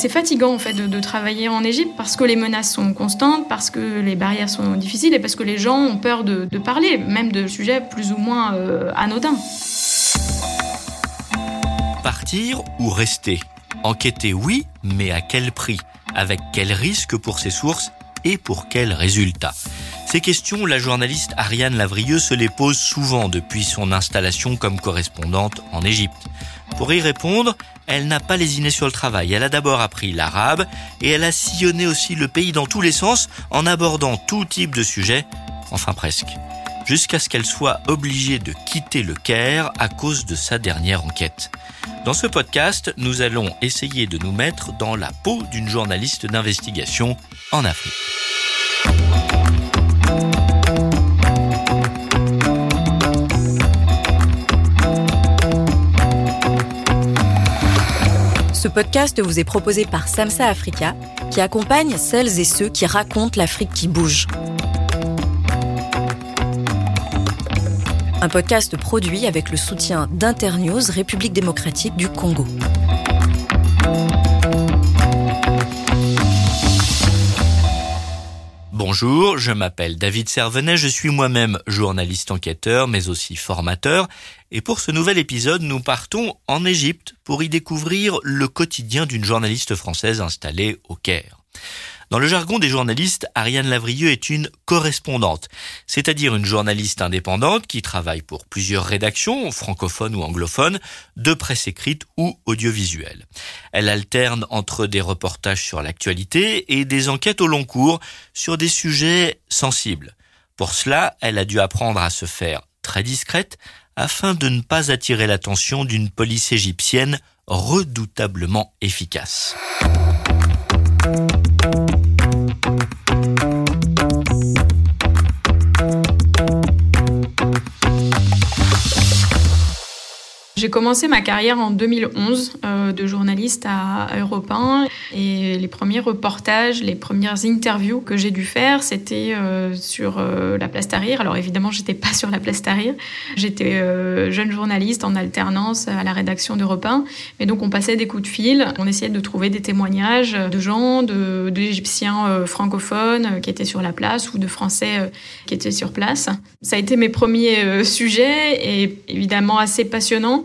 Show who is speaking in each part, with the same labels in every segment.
Speaker 1: C'est fatigant en fait de, travailler en Égypte parce que les menaces sont constantes, parce que les barrières sont difficiles et parce que les gens ont peur de, parler, même de sujets plus ou moins euh, anodins.
Speaker 2: Partir ou rester? Enquêter oui, mais à quel prix? Avec quel risque pour ses sources et pour quels résultats Ces questions, la journaliste Ariane Lavrieux se les pose souvent depuis son installation comme correspondante en Égypte. Pour y répondre, elle n'a pas lésiné sur le travail. Elle a d'abord appris l'arabe et elle a sillonné aussi le pays dans tous les sens en abordant tout type de sujet, enfin presque, jusqu'à ce qu'elle soit obligée de quitter le Caire à cause de sa dernière enquête. Dans ce podcast, nous allons essayer de nous mettre dans la peau d'une journaliste d'investigation en Afrique.
Speaker 3: Ce podcast vous est proposé par Samsa Africa, qui accompagne celles et ceux qui racontent l'Afrique qui bouge. Un podcast produit avec le soutien d'Internews République démocratique du Congo.
Speaker 2: Bonjour, je m'appelle David Servenet, je suis moi-même journaliste enquêteur mais aussi formateur et pour ce nouvel épisode nous partons en Égypte pour y découvrir le quotidien d'une journaliste française installée au Caire. Dans le jargon des journalistes, Ariane Lavrieux est une correspondante, c'est-à-dire une journaliste indépendante qui travaille pour plusieurs rédactions, francophones ou anglophones, de presse écrite ou audiovisuelle. Elle alterne entre des reportages sur l'actualité et des enquêtes au long cours sur des sujets sensibles. Pour cela, elle a dû apprendre à se faire très discrète afin de ne pas attirer l'attention d'une police égyptienne redoutablement efficace. Thank you.
Speaker 1: J'ai commencé ma carrière en 2011 euh, de journaliste à, Europe 1 et les premiers reportages, les premières interviews que j'ai dû faire, c'était euh, sur euh, la place Tahrir. Alors évidemment, j'étais pas sur la place Tahrir. J'étais jeune journaliste en alternance à la rédaction d'Europe 1. Mais donc on passait des coups de fil, on essayait de trouver des témoignages de gens, d'Égyptiens francophones qui étaient sur la place ou de Français qui étaient sur place. Ça a été mes premiers sujets et évidemment assez passionnants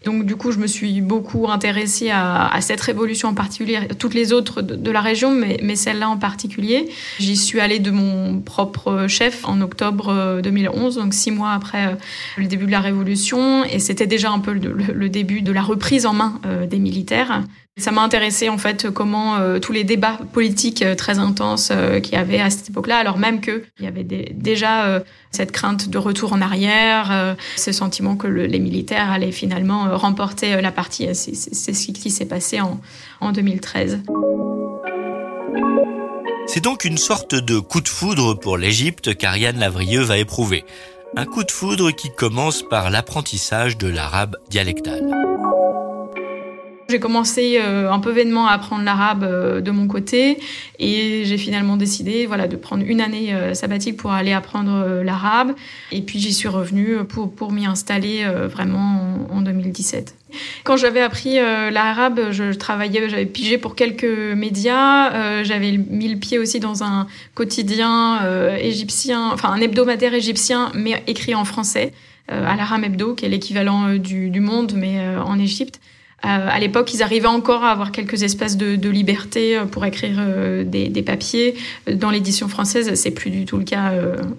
Speaker 1: donc du coup, je me suis beaucoup intéressée à, cette révolution en particulier, toutes les autres de, la région, mais, mais celle-là en particulier. J'y suis allée de mon propre chef en octobre 2011, euh, donc six mois après euh, le début de la révolution, et c'était déjà un peu le, début de la reprise en main euh, des militaires. Ça m'a intéressé en fait comment tous les débats politiques très intenses qu'il y avait à cette époque-là, alors même qu'il y avait déjà cette crainte de retour en arrière, ce sentiment que les militaires allaient finalement remporter la partie. C'est ce qui s'est passé en, en 2013.
Speaker 2: C'est donc une sorte de coup de foudre pour l'Égypte qu'Ariane Lavrieux va éprouver. Un coup de foudre qui commence par l'apprentissage de l'arabe dialectal.
Speaker 1: J'ai commencé euh, un peu vainement à apprendre l'arabe euh, de mon côté et j'ai finalement décidé voilà, de prendre une année euh, sabbatique pour aller apprendre l'arabe. Et puis j'y suis revenue pour, pour m'y installer vraiment en, 2017. Quand j'avais appris l'arabe, je travaillais, j'avais pigé pour quelques médias. j'avais mis le pied aussi dans un quotidien égyptien, enfin un hebdomadaire égyptien, mais écrit en français, à l'Aram Hebdo, qui est l'équivalent du, du, Monde, mais en Égypte. Euh, à l'époque, ils arrivaient encore à avoir quelques espaces de, de liberté euh, pour écrire euh, des, des, papiers. Dans l'édition française, c'est plus du tout le cas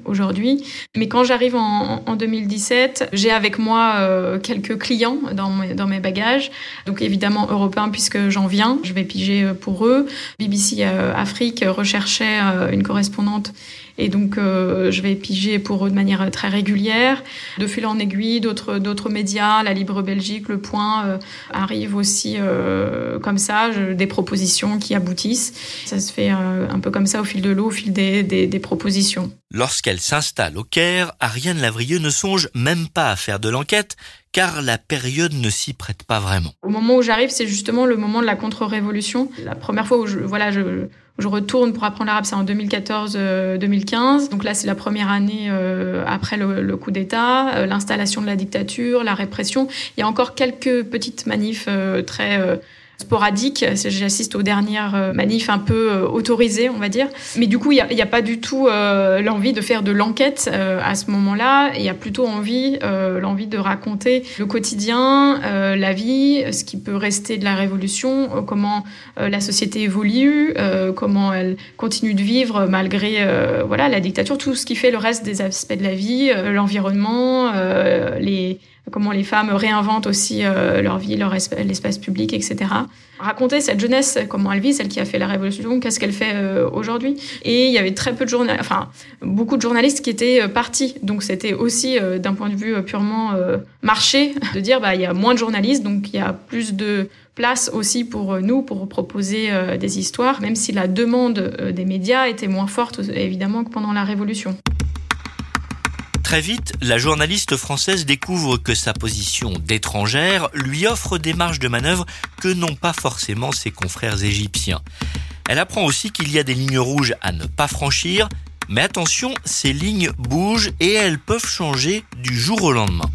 Speaker 1: aujourd'hui. Mais quand j'arrive en, en, 2017, j'ai avec moi quelques clients dans mes, dans mes bagages. Donc évidemment européens puisque j'en viens. Je vais piger pour eux. BBC Afrique recherchait une correspondante et donc, euh, je vais piger pour eux de manière très régulière. De fil en aiguille, d'autres, d'autres médias, la Libre Belgique, Le Point, euh, arrivent aussi euh, comme ça, des propositions qui aboutissent. Ça se fait un peu comme ça au fil de l'eau, au fil des, des, des propositions.
Speaker 2: Lorsqu'elle s'installe au Caire, Ariane Lavrieux ne songe même pas à faire de l'enquête, car la période ne s'y prête pas vraiment.
Speaker 1: Au moment où j'arrive, c'est justement le moment de la contre-révolution. La première fois où je, voilà, je, je retourne pour apprendre l'arabe, c'est en 2014-2015. Euh, Donc là, c'est la première année euh, après le, coup d'État, euh, l'installation de la dictature, la répression. Il y a encore quelques petites manifs très sporadique. J'assiste aux dernières manifs un peu autorisées, on va dire. Mais du coup, il n'y a, pas du tout l'envie de faire de l'enquête à ce moment-là. Il y a plutôt envie, l'envie de raconter le quotidien, la vie, ce qui peut rester de la révolution, comment la société évolue, comment elle continue de vivre malgré voilà la dictature, tout ce qui fait le reste des aspects de la vie, l'environnement, les comment les femmes réinventent aussi euh, leur vie, leur l'espace public, etc. Raconter cette jeunesse, comment elle vit, celle qui a fait la révolution, qu'est-ce qu'elle fait euh, aujourd'hui. Et il y avait très peu de journalistes, enfin beaucoup de journalistes qui étaient euh, partis. Donc c'était aussi d'un point de vue purement marché de dire bah il y a moins de journalistes, donc il y a plus de place aussi pour nous pour proposer des histoires, même si la demande des médias était moins forte évidemment que pendant la révolution.
Speaker 2: Très vite, la journaliste française découvre que sa position d'étrangère lui offre des marges de manœuvre que n'ont pas forcément ses confrères égyptiens. Elle apprend aussi qu'il y a des lignes rouges à ne pas franchir, mais attention, ces lignes bougent et elles peuvent changer du jour au lendemain.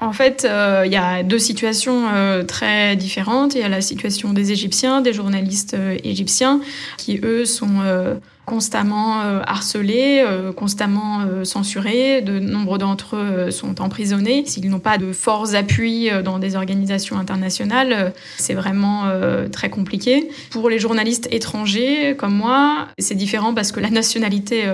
Speaker 1: En fait, euh, il y a deux situations euh, très différentes. Il y a la situation des Égyptiens, des journalistes euh, égyptiens, qui eux sont constamment euh, harcelés, euh, constamment euh, censurés. De nombreux d'entre eux sont emprisonnés. S'ils n'ont pas de forts appuis dans des organisations internationales, c'est vraiment très compliqué. Pour les journalistes étrangers comme moi, c'est différent parce que la nationalité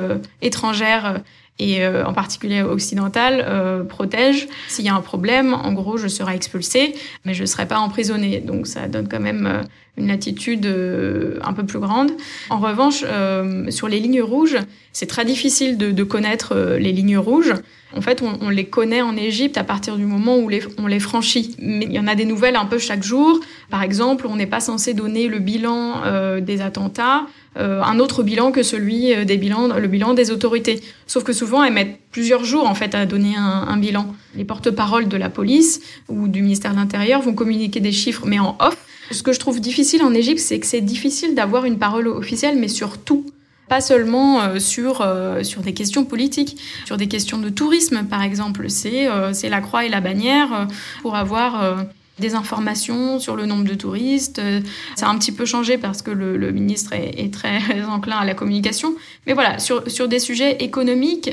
Speaker 1: étrangère et en particulier occidentale protège. S'il y a un problème, en gros, je serai expulsée, mais je ne serai pas emprisonnée. Donc ça donne quand même une latitude euh, un peu plus grande. En revanche, euh, sur les lignes rouges, c'est très difficile de, connaître euh, les lignes rouges. En fait, on, les connaît en Égypte à partir du moment où on les franchit. Mais il y en a des nouvelles un peu chaque jour. Par exemple, on n'est pas censé donner le bilan des attentats, un autre bilan que celui des bilans, le bilan des autorités. Sauf que souvent, elles mettent plusieurs jours en fait à donner un, bilan. Les porte-paroles de la police ou du ministère de l'Intérieur vont communiquer des chiffres, mais en off. Ce que je trouve difficile en Égypte, c'est que c'est difficile d'avoir une parole officielle, mais sur tout. Pas seulement euh, sur, euh, sur des questions politiques, sur des questions de tourisme, par exemple. Euh, c'est la croix et la bannière pour avoir des informations sur le nombre de touristes. Ça a un petit peu changé parce que le, ministre est, très enclin à la communication. Mais voilà, sur, sur des sujets économiques,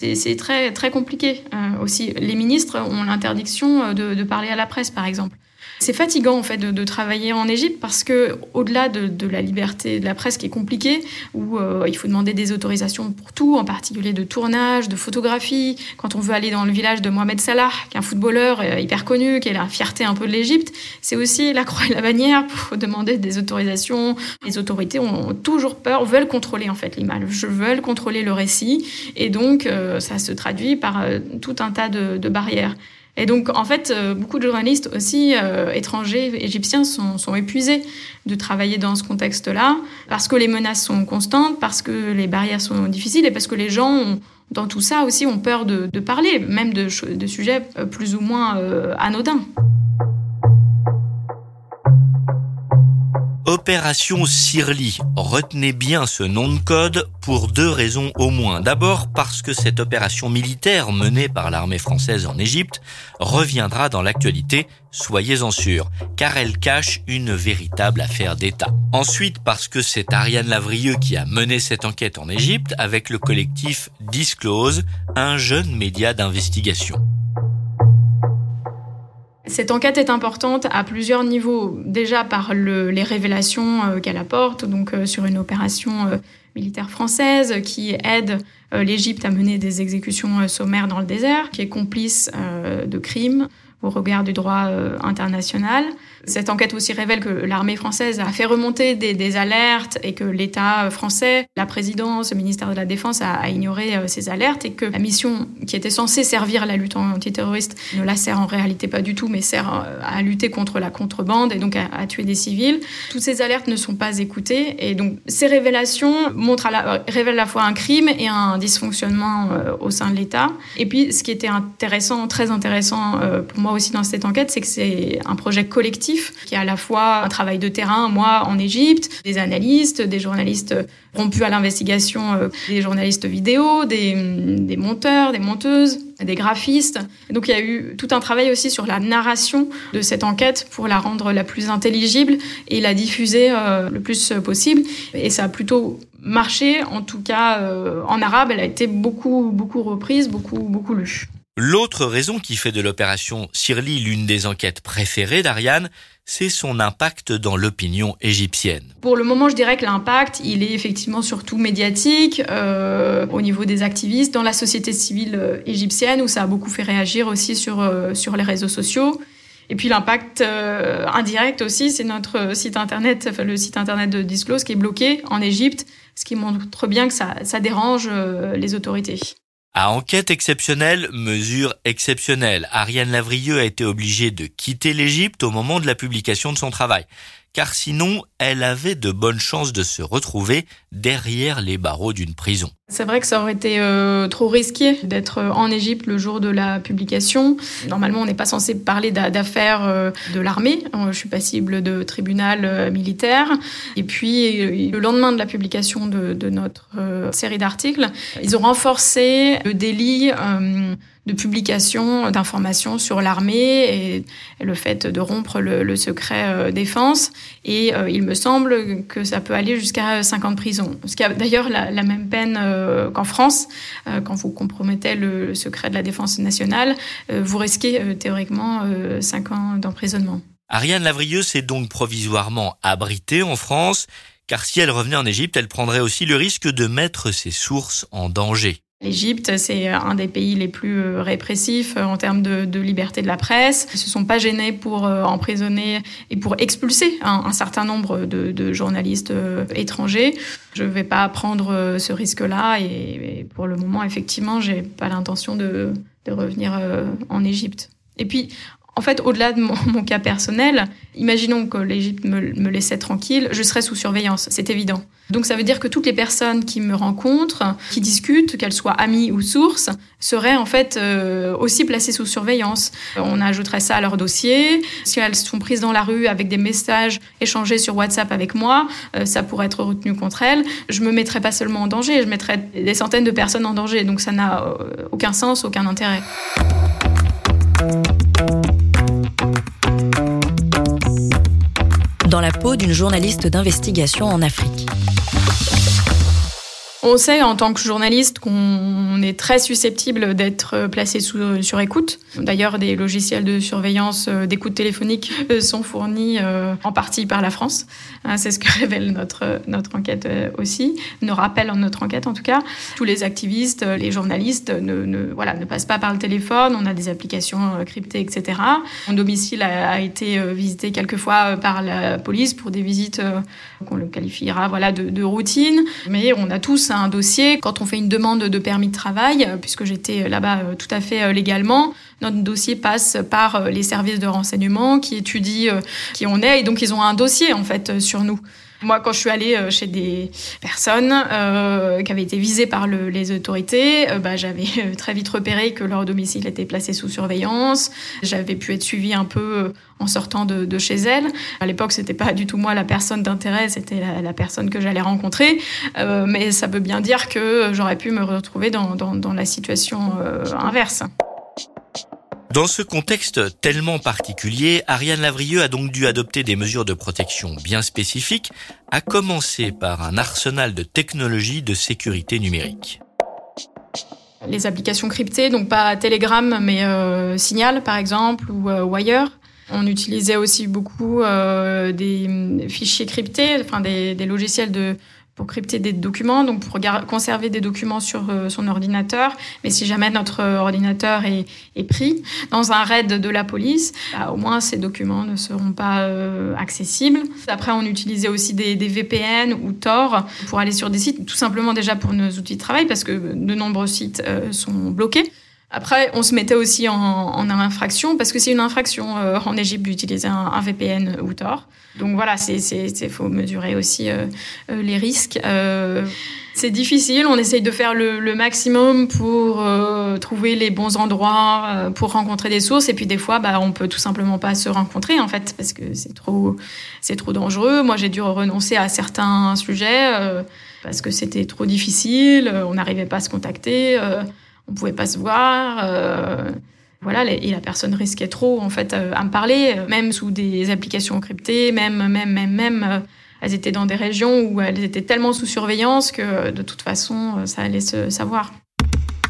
Speaker 1: c'est très, très compliqué aussi. Les ministres ont l'interdiction de, de parler à la presse, par exemple. C'est fatigant en fait de, travailler en Égypte parce que au-delà de, la liberté de la presse qui est compliquée, où euh, il faut demander des autorisations pour tout, en particulier de tournage, de photographie. Quand on veut aller dans le village de Mohamed Salah, qui est un footballeur euh, hyper connu, qui est la fierté un peu de l'Égypte, c'est aussi la croix et la bannière pour demander des autorisations. Les autorités ont toujours peur, veulent contrôler en fait l'image, veulent contrôler le récit, et donc euh, ça se traduit par tout un tas de barrières. Et donc, en fait, euh, beaucoup de journalistes aussi euh, étrangers, égyptiens, sont, sont, épuisés de travailler dans ce contexte-là, parce que les menaces sont constantes, parce que les barrières sont difficiles et parce que les gens, dans tout ça aussi, ont peur de, parler, même de, de, sujets euh, plus ou moins anodins.
Speaker 2: Opération Sirli. Retenez bien ce nom de code pour deux raisons au moins. D'abord parce que cette opération militaire menée par l'armée française en Égypte reviendra dans l'actualité, soyez-en sûrs, car elle cache une véritable affaire d'État. Ensuite parce que c'est Ariane Lavrieux qui a mené cette enquête en Égypte avec le collectif Disclose, un jeune média d'investigation.
Speaker 1: Cette enquête est importante à plusieurs niveaux. Déjà par les révélations euh, qu'elle apporte, donc euh, sur une opération euh, militaire française qui aide l'Égypte à mener des exécutions sommaires dans le désert, qui est complice de crimes au regard du droit international. Cette enquête aussi révèle que l'armée française a fait remonter des, alertes et que l'État français, la présidence, le ministère de la Défense a, ignoré euh, ces alertes et que la mission qui était censée servir à la lutte antiterroriste ne la sert en réalité pas du tout, mais sert euh, à lutter contre la contrebande et donc à, tuer des civils. Toutes ces alertes ne sont pas écoutées et donc ces révélations montrent à la, révèlent à la fois un crime et un dysfonctionnement euh, au sein de l'État. Et puis ce qui était intéressant, très intéressant pour moi aussi dans cette enquête, c'est que c'est un projet collectif qui est à la fois un travail de terrain, moi en Égypte, des analystes, des journalistes rompus à l'investigation, euh, des journalistes vidéo, des, des monteurs, des monteuses, des graphistes. Donc il y a eu tout un travail aussi sur la narration de cette enquête pour la rendre la plus intelligible et la diffuser le plus possible. Et ça a plutôt marché, en tout cas en arabe, elle a été beaucoup beaucoup reprise, beaucoup beaucoup lue.
Speaker 2: L'autre raison qui fait de l'opération Sirli l'une des enquêtes préférées d'Ariane, c'est son impact dans l'opinion égyptienne.
Speaker 1: Pour le moment, je dirais que l'impact, il est effectivement surtout médiatique, euh, au niveau des activistes, dans la société civile euh, égyptienne, où ça a beaucoup fait réagir aussi sur, euh, sur les réseaux sociaux. Et puis l'impact indirect aussi, c'est notre site internet, le site internet de Disclose qui est bloqué en Égypte, ce qui montre bien que ça dérange les autorités.
Speaker 2: À enquête exceptionnelle, mesure exceptionnelle, Ariane Lavrieux a été obligée de quitter l'Égypte au moment de la publication de son travail car sinon elle avait de bonnes chances de se retrouver derrière les barreaux d'une prison.
Speaker 1: C'est vrai que ça aurait été euh, trop risqué d'être euh, en Égypte le jour de la publication. Normalement, on n'est pas censé parler d'affaires euh, de l'armée. Je suis passible de tribunal militaire. Et puis, le lendemain de la publication de, de notre série d'articles, ils ont renforcé le délit de publication d'informations sur l'armée et le fait de rompre le, secret euh, défense. Et euh, il me semble que ça peut aller jusqu'à 5 ans de prison. Ce qui a d'ailleurs la, même peine euh, qu'en France. quand vous compromettez le, secret de la défense nationale, vous risquez théoriquement 5 ans d'emprisonnement.
Speaker 2: Ariane Lavrieux s'est donc provisoirement abritée en France, car si elle revenait en Égypte, elle prendrait aussi le risque de mettre ses sources en danger.
Speaker 1: L'Égypte, c'est un des pays les plus euh, répressifs euh, en termes de, liberté de la presse. Ils se sont pas gênés pour euh, emprisonner et pour expulser un, certain nombre de, journalistes étrangers. Je ne vais pas prendre ce risque-là et, pour le moment, effectivement, j'ai pas l'intention de, de revenir en Égypte. Et puis, en fait, au-delà de mon, cas personnel, imaginons que l'Égypte me, laissait tranquille, je serais sous surveillance, c'est évident. Donc ça veut dire que toutes les personnes qui me rencontrent, qui discutent, qu'elles soient amies ou sources, seraient en fait euh, aussi placées sous surveillance. On ajouterait ça à leur dossier. Si elles sont prises dans la rue avec des messages échangés sur WhatsApp avec moi, euh, ça pourrait être retenu contre elles. Je me mettrais pas seulement en danger, je mettrais des centaines de personnes en danger. Donc ça n'a euh, aucun sens, aucun intérêt.
Speaker 3: Dans la peau d'une journaliste d'investigation en Afrique.
Speaker 1: On sait en tant que journaliste qu'on est très susceptible d'être placé sous, sur écoute. D'ailleurs, des logiciels de surveillance euh, d'écoute téléphonique euh, sont fournis euh, en partie par la France. Hein, c'est ce que révèle notre, notre enquête aussi, nous rappelle notre enquête en tout cas. Tous les activistes, les journalistes ne, ne, voilà, ne passent pas par le téléphone, on a des applications cryptées, etc. Mon domicile a, été visité quelques fois par la police pour des visites qu'on le qualifiera voilà, de, de routine. Mais on a tous un dossier quand on fait une demande de permis de travail, puisque j'étais là-bas tout à fait légalement notre dossier passe par euh, les services de renseignement qui étudient euh, qui on est et donc ils ont un dossier en fait euh, sur nous. Moi, quand je suis allée chez des personnes euh, qui avaient été visées par le, les autorités, bah, j'avais très vite repéré que leur domicile était placé sous surveillance. J'avais pu être suivie un peu en sortant de, de chez elles. À l'époque, c'était pas du tout moi la personne d'intérêt, c'était la, la, personne que j'allais rencontrer. Euh, mais ça veut bien dire que j'aurais pu me retrouver dans, dans, dans la situation inverse.
Speaker 2: Dans ce contexte tellement particulier, Ariane Lavrieux a donc dû adopter des mesures de protection bien spécifiques, à commencer par un arsenal de technologies de sécurité numérique.
Speaker 1: Les applications cryptées, donc pas Telegram, mais euh, Signal par exemple, ou euh, Wire. On utilisait aussi beaucoup euh, des fichiers cryptés, enfin des logiciels de pour crypter des documents, donc pour conserver des documents sur euh, son ordinateur. Mais si jamais notre ordinateur est, pris dans un raid de la police, bah, au moins ces documents ne seront pas euh, accessibles. Après, on utilisait aussi des, VPN ou Tor pour aller sur des sites, tout simplement déjà pour nos outils de travail, parce que de nombreux sites euh, sont bloqués. Après, on se mettait aussi en, en infraction parce que c'est une infraction euh, en Égypte d'utiliser un, VPN ou Tor. Donc voilà, c'est faut mesurer aussi euh, euh, les risques. c'est difficile. On essaye de faire le, le maximum pour trouver les bons endroits pour rencontrer des sources. Et puis des fois, bah, on peut tout simplement pas se rencontrer en fait parce que c'est trop c'est trop dangereux. Moi, j'ai dû renoncer à certains sujets parce que c'était trop difficile. On n'arrivait pas à se contacter on pouvait pas se voir. voilà, et la personne risquait trop en fait à me parler, même sous des applications cryptées, même, même, même, même. elles étaient dans des régions où elles étaient tellement sous surveillance que de toute façon, ça allait se savoir.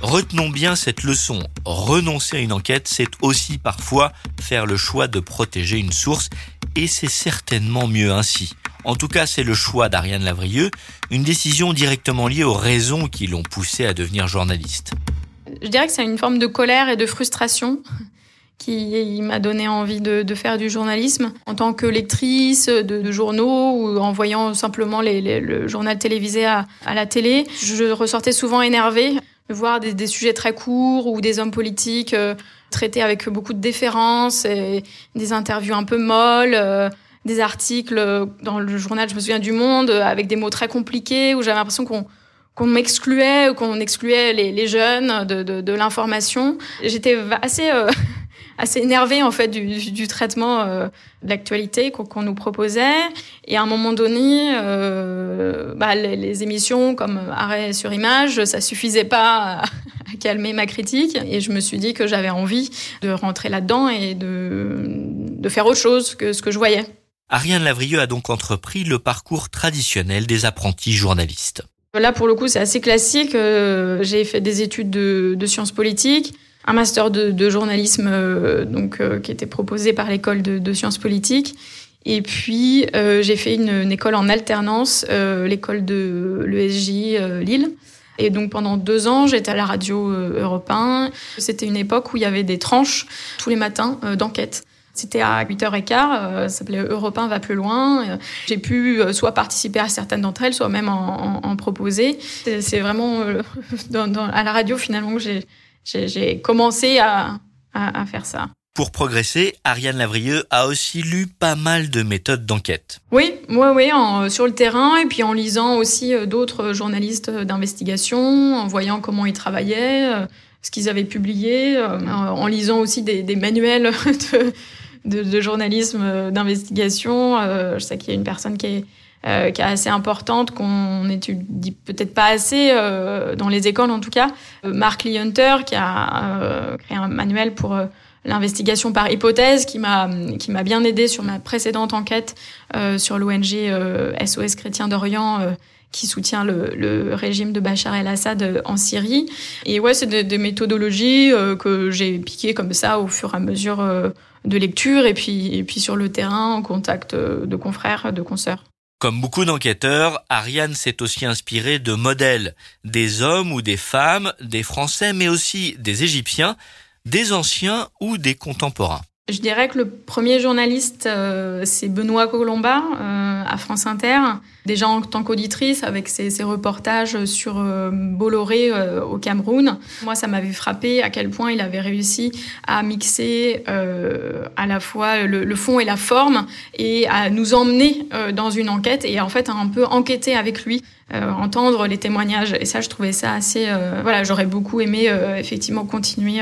Speaker 2: Retenons bien cette leçon. Renoncer à une enquête, c'est aussi parfois faire le choix de protéger une source, et c'est certainement mieux ainsi. En tout cas, c'est le choix d'Ariane Lavrieux, une décision directement liée aux raisons qui l'ont poussée à devenir journaliste.
Speaker 1: Je dirais que c'est une forme de colère et de frustration qui m'a donné envie de, faire du journalisme. En tant que lectrice de, journaux ou en voyant simplement le journal télévisé à, la télé, je ressortais souvent énervée voir des, sujets très courts ou des hommes politiques euh, traités avec beaucoup de déférence, et des interviews un peu molles, euh, des articles dans le journal, je me souviens du Monde, avec des mots très compliqués, où j'avais l'impression qu'on qu'on m'excluait, qu'on excluait les, jeunes de, l'information. J'étais assez euh, assez énervée en fait du, du traitement euh, de l'actualité qu'on nous proposait. Et à un moment donné, euh, bah, les, émissions comme Arrêt sur image, ça suffisait pas à, calmer ma critique. Et je me suis dit que j'avais envie de rentrer là-dedans et de, de faire autre chose que ce que je voyais.
Speaker 2: Ariane Lavrieux a donc entrepris le parcours traditionnel des apprentis journalistes.
Speaker 1: Là, pour le coup, c'est assez classique. Euh, j'ai fait des études de, sciences politiques un master de, journalisme euh, donc euh, qui était proposé par l'école de, sciences politiques. Et puis j'ai fait une, école en alternance, l'école de l'ESJ Lille. Et donc pendant deux ans, j'étais à la radio Europe 1. C'était une époque où il y avait des tranches tous les matins d'enquête. C'était à 8h15, ça s'appelait Europe 1 va plus loin. J'ai pu soit participer à certaines d'entre elles, soit même en, proposer. C'est vraiment à la radio finalement que j'ai commencé à, à, faire ça.
Speaker 2: Pour progresser, Ariane Lavrieux a aussi lu pas mal de méthodes d'enquête.
Speaker 1: Oui, oui, oui, sur le terrain et puis en lisant aussi euh, d'autres journalistes d'investigation, en voyant comment ils travaillaient, euh, ce qu'ils avaient publié, euh, en lisant aussi des, manuels de, journalisme d'investigation. Je sais qu'il y a une personne qui est euh, qui est assez importante, qu'on étudie peut-être pas assez euh, dans les écoles en tout cas. Euh, Mark Lee Hunter, qui a créé un manuel pour l'investigation par hypothèse, qui m'a qui m'a bien aidé sur ma précédente enquête sur l'ONG SOS Chrétien d'Orient. Qui soutient le, le, régime de Bachar el-Assad en Syrie. Et ouais, c'est des, des méthodologies que j'ai piquées comme ça au fur et à mesure de lecture et puis, et puis sur le terrain en contact de confrères, de consoeurs.
Speaker 2: Comme beaucoup d'enquêteurs, Ariane s'est aussi inspirée de modèles, des hommes ou des femmes, des Français, mais aussi des Égyptiens, des anciens ou des contemporains.
Speaker 1: Je dirais que le premier journaliste, euh, c'est Benoît Colomba euh, à France Inter. Déjà en tant qu'auditrice, avec ses, reportages sur euh, Bolloré au Cameroun. Moi, ça m'avait frappé à quel point il avait réussi à mixer à la fois le, fond et la forme et à nous emmener dans une enquête et en fait un peu enquêter avec lui. entendre les témoignages et ça je trouvais ça assez voilà j'aurais beaucoup aimé effectivement continuer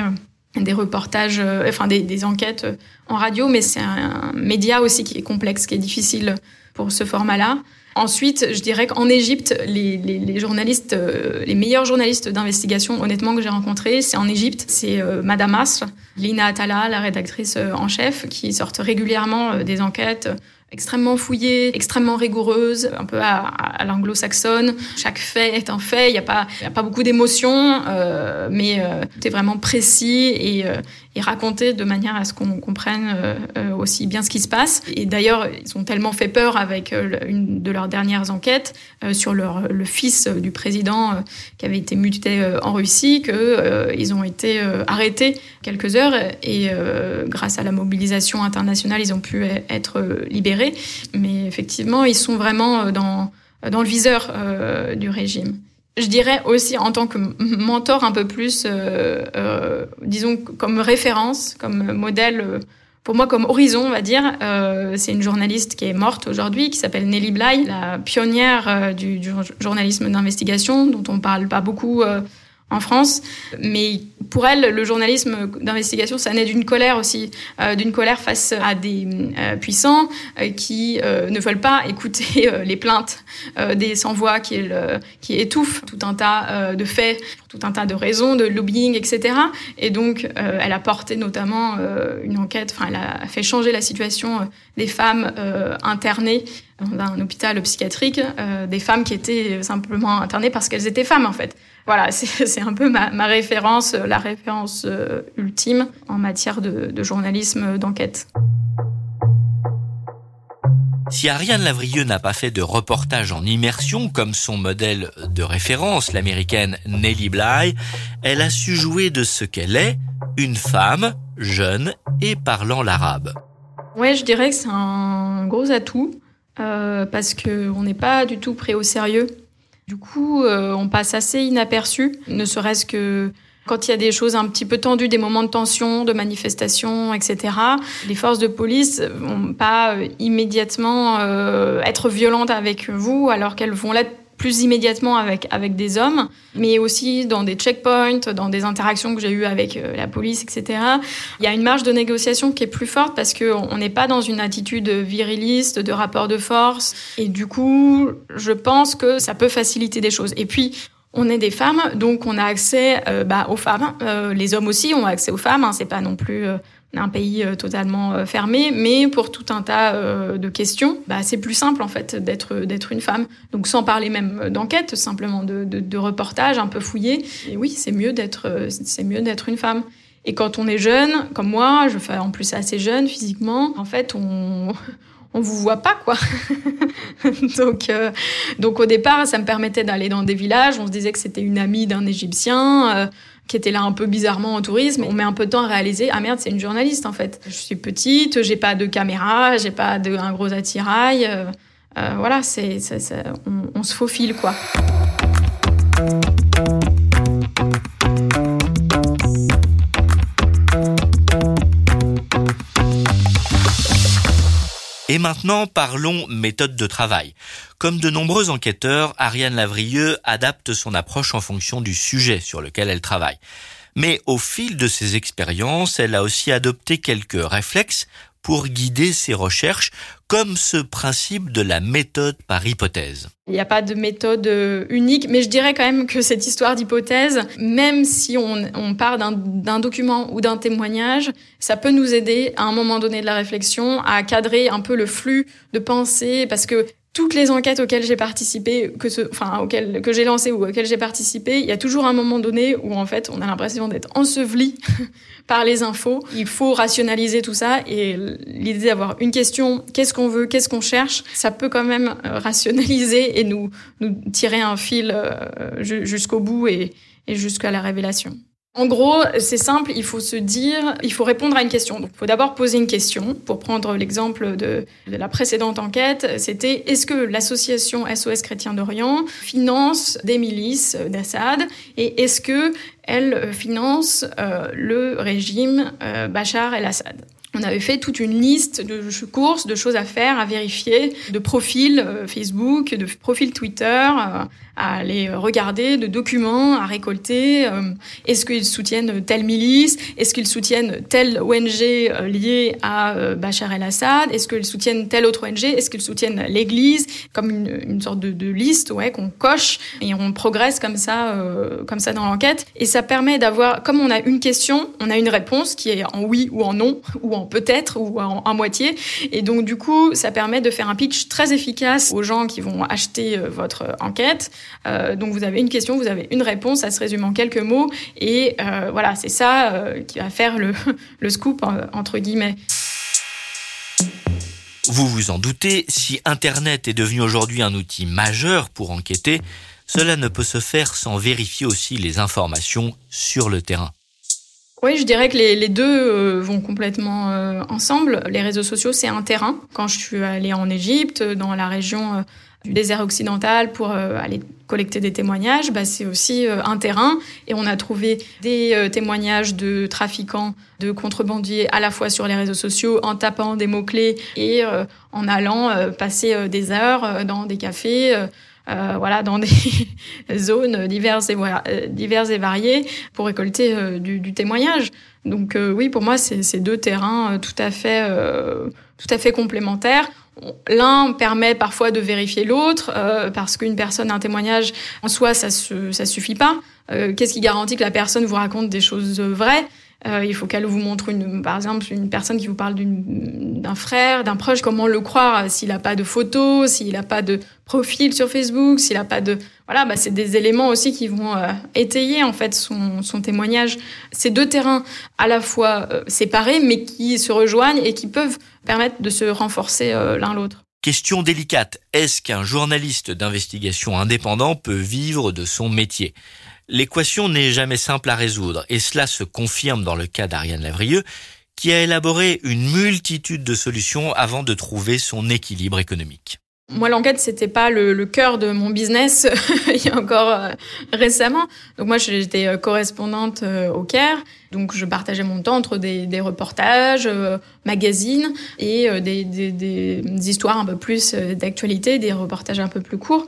Speaker 1: des reportages, euh, enfin des, enquêtes euh, en radio, mais c'est un, média aussi qui est complexe, qui est difficile pour ce format-là. Ensuite, je dirais qu'en Égypte, les, journalistes, euh, les meilleurs journalistes d'investigation, honnêtement, que j'ai rencontrés, c'est en Égypte. C'est Madame Asr, Lina Atala, la rédactrice en chef, qui sortent régulièrement des enquêtes extrêmement fouillée, extrêmement rigoureuse, un peu à, à l'anglo-saxonne. Chaque fait est un fait, il n'y a, pas, a pas beaucoup d'émotions, euh, mais euh, tout est vraiment précis et, euh, et raconté de manière à ce qu'on comprenne euh, euh, aussi bien ce qui se passe. Et d'ailleurs, ils ont tellement fait peur avec une de leurs dernières enquêtes sur le fils du président qui avait été muté en Russie, qu'ils ont été arrêtés quelques heures et grâce à la mobilisation internationale, ils ont pu être libérés mais effectivement, ils sont vraiment euh, dans, le viseur euh, du régime. Je dirais aussi en tant que mentor un peu plus, euh, disons comme référence, comme modèle pour moi comme horizon, on va dire, c'est une journaliste qui est morte aujourd'hui, qui s'appelle Nelly Bly, la pionnière du, journalisme d'investigation, dont on parle pas beaucoup en France. Mais pour elle, le journalisme d'investigation, ça naît d'une colère aussi, euh, d'une colère face à des euh, puissants euh, qui ne veulent pas écouter les plaintes des sans-voix, qui, qui étouffent tout un tas de faits, tout un tas de raisons, de lobbying, etc. Et donc, elle a porté notamment une enquête, enfin, elle a fait changer la situation des femmes internées dans un hôpital psychiatrique, des femmes qui étaient simplement internées parce qu'elles étaient femmes, en fait voilà, c'est un peu ma, référence, la référence euh, ultime en matière de, journalisme d'enquête.
Speaker 2: Si Ariane Lavrieux n'a pas fait de reportage en immersion comme son modèle de référence, l'américaine Nellie Bly, elle a su jouer de ce qu'elle est, une femme, jeune et parlant l'arabe.
Speaker 1: Ouais, je dirais que c'est un gros atout euh, parce qu'on n'est pas du tout pris au sérieux du coup, euh, on passe assez inaperçu, ne serait-ce que quand il y a des choses un petit peu tendues, des moments de tension, de manifestation, etc. Les forces de police vont pas euh, immédiatement euh, être violentes avec vous, alors qu'elles vont l'être plus immédiatement avec, avec des hommes, mais aussi dans des checkpoints, dans des interactions que j'ai eues avec euh, la police, etc. Il y a une marge de négociation qui est plus forte parce qu'on n'est pas dans une attitude viriliste, de rapport de force. Et du coup, je pense que ça peut faciliter des choses. Et puis, on est des femmes, donc on a accès euh, bah, aux femmes. Euh, les hommes aussi ont accès aux femmes. Hein, c'est pas non plus un pays euh, totalement euh, fermé, mais pour tout un tas euh, de questions, bah, c'est plus simple en fait d'être d'être une femme. Donc sans parler même d'enquête, simplement de, de, de, reportage un peu fouillé. Et oui, c'est mieux d'être c'est mieux d'être une femme. Et quand on est jeune, comme moi, je fais en plus assez jeune physiquement, en fait on on vous voit pas quoi. donc donc au départ, ça me permettait d'aller dans des villages, on se disait que c'était une amie d'un Égyptien qui était là un peu bizarrement en tourisme. On met un peu de temps à réaliser, ah merde, c'est une journaliste en fait. Je suis petite, j'ai pas de caméra, j'ai pas de, un gros attirail. Euh, euh, voilà, c'est, on, on se faufile quoi.
Speaker 2: Et maintenant, parlons méthode de travail. Comme de nombreux enquêteurs, Ariane Lavrieux adapte son approche en fonction du sujet sur lequel elle travaille. Mais au fil de ses expériences, elle a aussi adopté quelques réflexes pour guider ses recherches, comme ce principe de la méthode par hypothèse.
Speaker 1: Il n'y a pas de méthode euh, unique, mais je dirais quand même que cette histoire d'hypothèse, même si on, on part d'un document ou d'un témoignage, ça peut nous aider à un moment donné de la réflexion à cadrer un peu le flux de pensée, parce que toutes les enquêtes auxquelles j'ai participé, que ce, enfin auxquelles que j'ai lancé ou auxquelles j'ai participé, il y a toujours un moment donné où en fait on a l'impression d'être enseveli par les infos. Il faut rationaliser tout ça et l'idée d'avoir une question, qu'est-ce qu'on veut, qu'est-ce qu'on cherche, ça peut quand même euh, rationaliser et nous nous tirer un fil euh, jusqu'au bout et, et jusqu'à la révélation. En gros, c'est simple, il faut se dire, il faut répondre à une question. Donc, il faut d'abord poser une question. Pour prendre l'exemple de, la précédente enquête, c'était est-ce que l'association SOS Chrétien d'Orient finance des milices d'Assad et est-ce que elle finance euh, le régime euh, Bachar el-Assad? On avait fait toute une liste de courses, de choses à faire, à vérifier, de profils euh, Facebook, de profils Twitter, euh, à aller regarder, de documents à récolter. Euh, est-ce qu'ils soutiennent telle milice Est-ce qu'ils soutiennent telle ONG liée à Bachar el-Assad Est-ce qu'ils soutiennent telle autre ONG Est-ce qu'ils soutiennent l'Église Comme une, sorte de, liste, ouais, qu'on coche et on progresse comme ça, comme ça dans l'enquête. Et ça permet d'avoir, comme on a une question, on a une réponse qui est en oui ou en non ou peut-être ou en, moitié. Et donc, du coup, ça permet de faire un pitch très efficace aux gens qui vont acheter euh, votre enquête. Euh, donc, vous avez une question, vous avez une réponse, ça se résume en quelques mots. Et euh, voilà, c'est ça qui va faire le, le scoop, entre guillemets.
Speaker 2: Vous vous en doutez, si Internet est devenu aujourd'hui un outil majeur pour enquêter, cela ne peut se faire sans vérifier aussi les informations sur le terrain.
Speaker 1: Oui, je dirais que les, deux euh, vont complètement euh, ensemble. Les réseaux sociaux, c'est un terrain. Quand je suis allée en Égypte, dans la région euh, du désert occidental, pour aller collecter des témoignages, bah, c'est aussi un terrain. Et on a trouvé des témoignages de trafiquants, de contrebandiers, à la fois sur les réseaux sociaux, en tapant des mots-clés et en allant passer des heures dans des cafés voilà, dans des zones diverses et, voilà, diverses et variées pour récolter du, du, témoignage. Donc oui, pour moi, c'est deux terrains tout à fait, tout à fait complémentaires. L'un permet parfois de vérifier l'autre, parce qu'une personne, un témoignage en soi, ça ne suffit pas. Qu'est-ce qui garantit que la personne vous raconte des choses vraies? Euh, il faut qu'elle vous montre, une, par exemple, une personne qui vous parle d'un frère, d'un proche, comment le croire s'il n'a pas de photos, s'il n'a pas de profil sur Facebook, s'il n'a pas de... Voilà, bah, c'est des éléments aussi qui vont euh, étayer en fait son, témoignage. Ces deux terrains à la fois euh, séparés, mais qui se rejoignent et qui peuvent permettre de se renforcer l'un l'autre.
Speaker 2: Question délicate, est-ce qu'un journaliste d'investigation indépendant peut vivre de son métier? L'équation n'est jamais simple à résoudre, et cela se confirme dans le cas d'Ariane Lavrieux, qui a élaboré une multitude de solutions avant de trouver son équilibre économique.
Speaker 1: Moi, l'enquête, c'était pas le, cœur de mon business il y a encore euh, récemment. Donc moi, j'étais euh, correspondante euh, au Caire, donc je partageais mon temps entre des, reportages, magazines et des, des, histoires un peu plus d'actualité, des reportages un peu plus courts.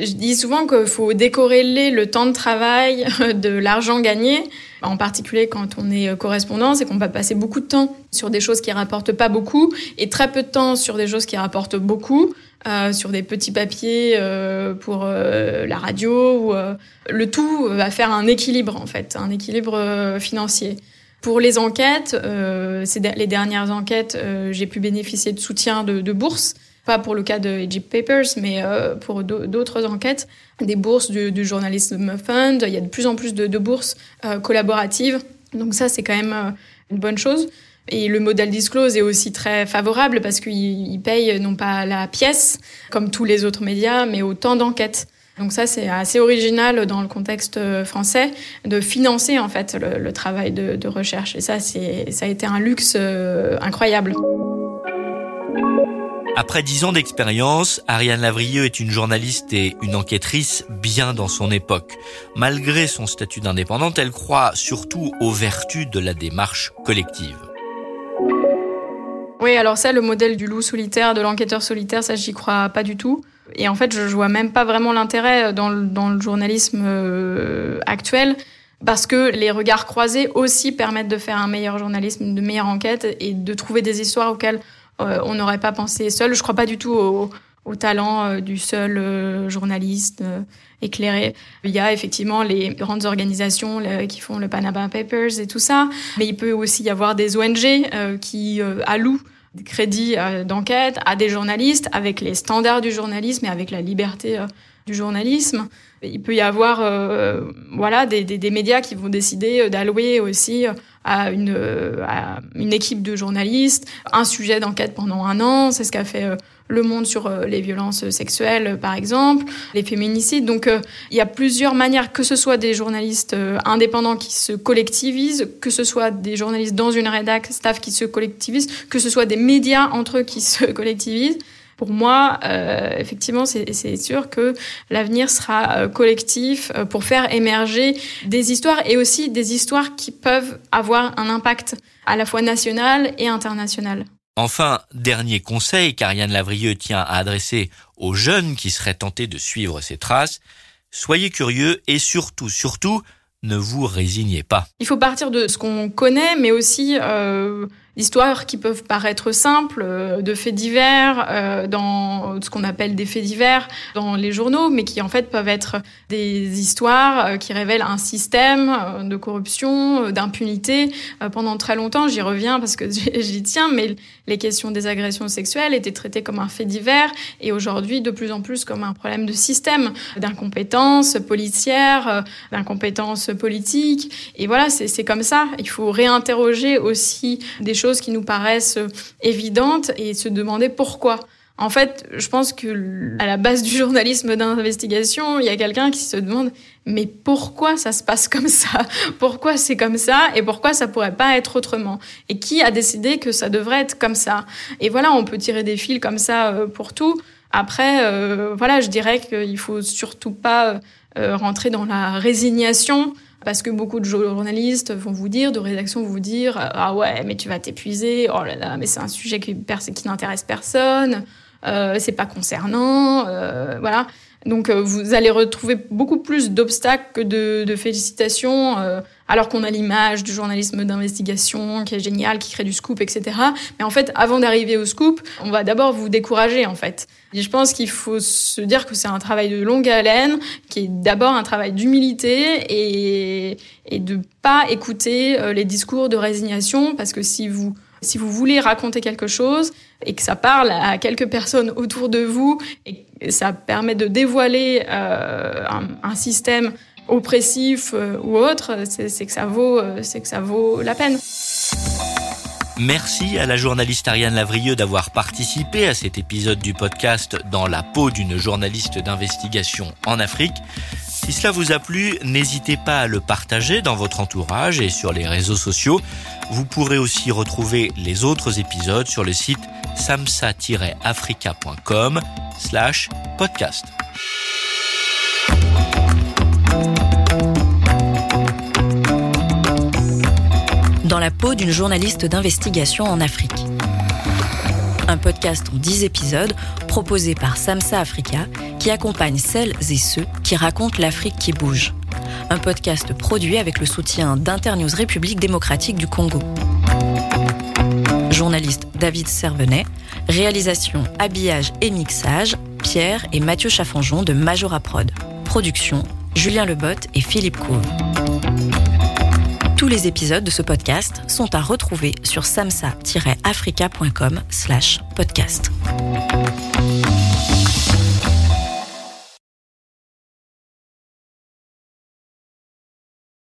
Speaker 1: Je dis souvent qu'il faut décorréler le temps de travail de l'argent gagné, en particulier quand on est correspondant, c'est qu'on va passer beaucoup de temps sur des choses qui rapportent pas beaucoup et très peu de temps sur des choses qui rapportent beaucoup, euh, sur des petits papiers euh, pour euh, la radio. Ou, euh, le tout va faire un équilibre en fait, un équilibre euh, financier. Pour les enquêtes, les dernières enquêtes, j'ai pu bénéficier de soutien de, de bourses pas pour le cas de Egypt Papers, mais euh, pour d'autres enquêtes, des bourses du, du Journalism Fund. Il y a de plus en plus de, bourses euh, collaboratives. Donc ça, c'est quand même euh, une bonne chose. Et le modèle disclose est aussi très favorable parce qu'il paye non pas la pièce, comme tous les autres médias, mais au temps d'enquête. Donc ça, c'est assez original dans le contexte français de financer en fait le, travail de, recherche. Et ça, ça a été un luxe incroyable.
Speaker 2: Après dix ans d'expérience, Ariane Lavrieux est une journaliste et une enquêtrice bien dans son époque. Malgré son statut d'indépendante, elle croit surtout aux vertus de la démarche collective.
Speaker 1: Oui, alors ça, le modèle du loup solitaire, de l'enquêteur solitaire, ça, j'y crois pas du tout. Et en fait, je vois même pas vraiment l'intérêt dans, le journalisme euh, actuel parce que les regards croisés aussi permettent de faire un meilleur journalisme, de meilleures enquêtes et de trouver des histoires auxquelles on n'aurait pas pensé seul. Je crois pas du tout au, talent euh, du seul euh, journaliste éclairé. Il y a effectivement les grandes organisations qui font le Panama Papers et tout ça, mais il peut aussi y avoir des ONG qui allouent crédits d'enquête à des journalistes avec les standards du journalisme et avec la liberté du journalisme. Il peut y avoir voilà des, des, médias qui vont décider d'allouer aussi à une, à une équipe de journalistes, un sujet d'enquête pendant un an. C'est ce qu'a fait euh, Le Monde sur euh, les violences sexuelles, par exemple, les féminicides. Donc, euh, il y a plusieurs manières, que ce soit des journalistes indépendants qui se collectivisent, que ce soit des journalistes dans une rédac, staff qui se collectivisent, que ce soit des médias entre eux qui se collectivisent. Pour moi, euh, effectivement, c'est sûr que l'avenir sera euh, collectif euh, pour faire émerger des histoires et aussi des histoires qui peuvent avoir un impact à la fois national et international.
Speaker 2: Enfin, dernier conseil qu'Ariane Lavrieux tient à adresser aux jeunes qui seraient tentés de suivre ses traces, soyez curieux et surtout, surtout, ne vous résignez pas.
Speaker 1: Il faut partir de ce qu'on connaît, mais aussi euh, d'histoires qui peuvent paraître simples, euh, de faits divers, euh, dans ce qu'on appelle des faits divers dans les journaux, mais qui en fait peuvent être des histoires euh, qui révèlent un système de corruption, d'impunité. pendant très longtemps, j'y reviens parce que j'y tiens, mais les questions des agressions sexuelles étaient traitées comme un fait divers et aujourd'hui de plus en plus comme un problème de système, d'incompétence policière, d'incompétence politique. Et voilà, c'est comme ça. Il faut réinterroger aussi des choses qui nous paraissent évidentes et se demander pourquoi. En fait, je pense que à la base du journalisme d'investigation, il y a quelqu'un qui se demande mais pourquoi ça se passe comme ça? Pourquoi c'est comme ça? Et pourquoi ça pourrait pas être autrement? Et qui a décidé que ça devrait être comme ça? Et voilà, on peut tirer des fils comme ça euh, pour tout. Après, euh, voilà, je dirais qu'il faut surtout pas euh, rentrer dans la résignation parce que beaucoup de journalistes vont vous dire, de rédaction vont vous dire Ah ouais, mais tu vas t'épuiser, oh là là, mais c'est un sujet qui, qui n'intéresse personne, euh, c'est pas concernant, euh, voilà. Donc vous allez retrouver beaucoup plus d'obstacles que de, félicitations alors qu'on a l'image du journalisme d'investigation qui est génial, qui crée du scoop, etc. Mais en fait, avant d'arriver au scoop, on va d'abord vous décourager, en fait. Et je pense qu'il faut se dire que c'est un travail de longue haleine, qui est d'abord un travail d'humilité et, et de pas écouter euh, les discours de résignation, parce que si vous si vous voulez raconter quelque chose et que ça parle à quelques personnes autour de vous et ça permet de dévoiler euh, un, système oppressif euh, ou autre, c'est que ça euh, c'est que ça vaut la peine.
Speaker 2: Merci à la journaliste Ariane Lavrieux d'avoir participé à cet épisode du podcast Dans la peau d'une journaliste d'investigation en Afrique. Si cela vous a plu, n'hésitez pas à le partager dans votre entourage et sur les réseaux sociaux. Vous pourrez aussi retrouver les autres épisodes sur le site samsa-africa.com slash podcast.
Speaker 3: dans la peau d'une journaliste d'investigation en Afrique. Un podcast en 10 épisodes proposé par Samsa Africa qui accompagne celles et ceux qui racontent l'Afrique qui bouge. Un podcast produit avec le soutien d'Internews République démocratique du Congo. Journaliste David Servenet, réalisation, habillage et mixage, Pierre et Mathieu Chaffanjon de Majora Prod. Production, Julien Lebotte et Philippe Couve. Tous les épisodes de ce podcast sont à retrouver sur samsa-africa.com/podcast.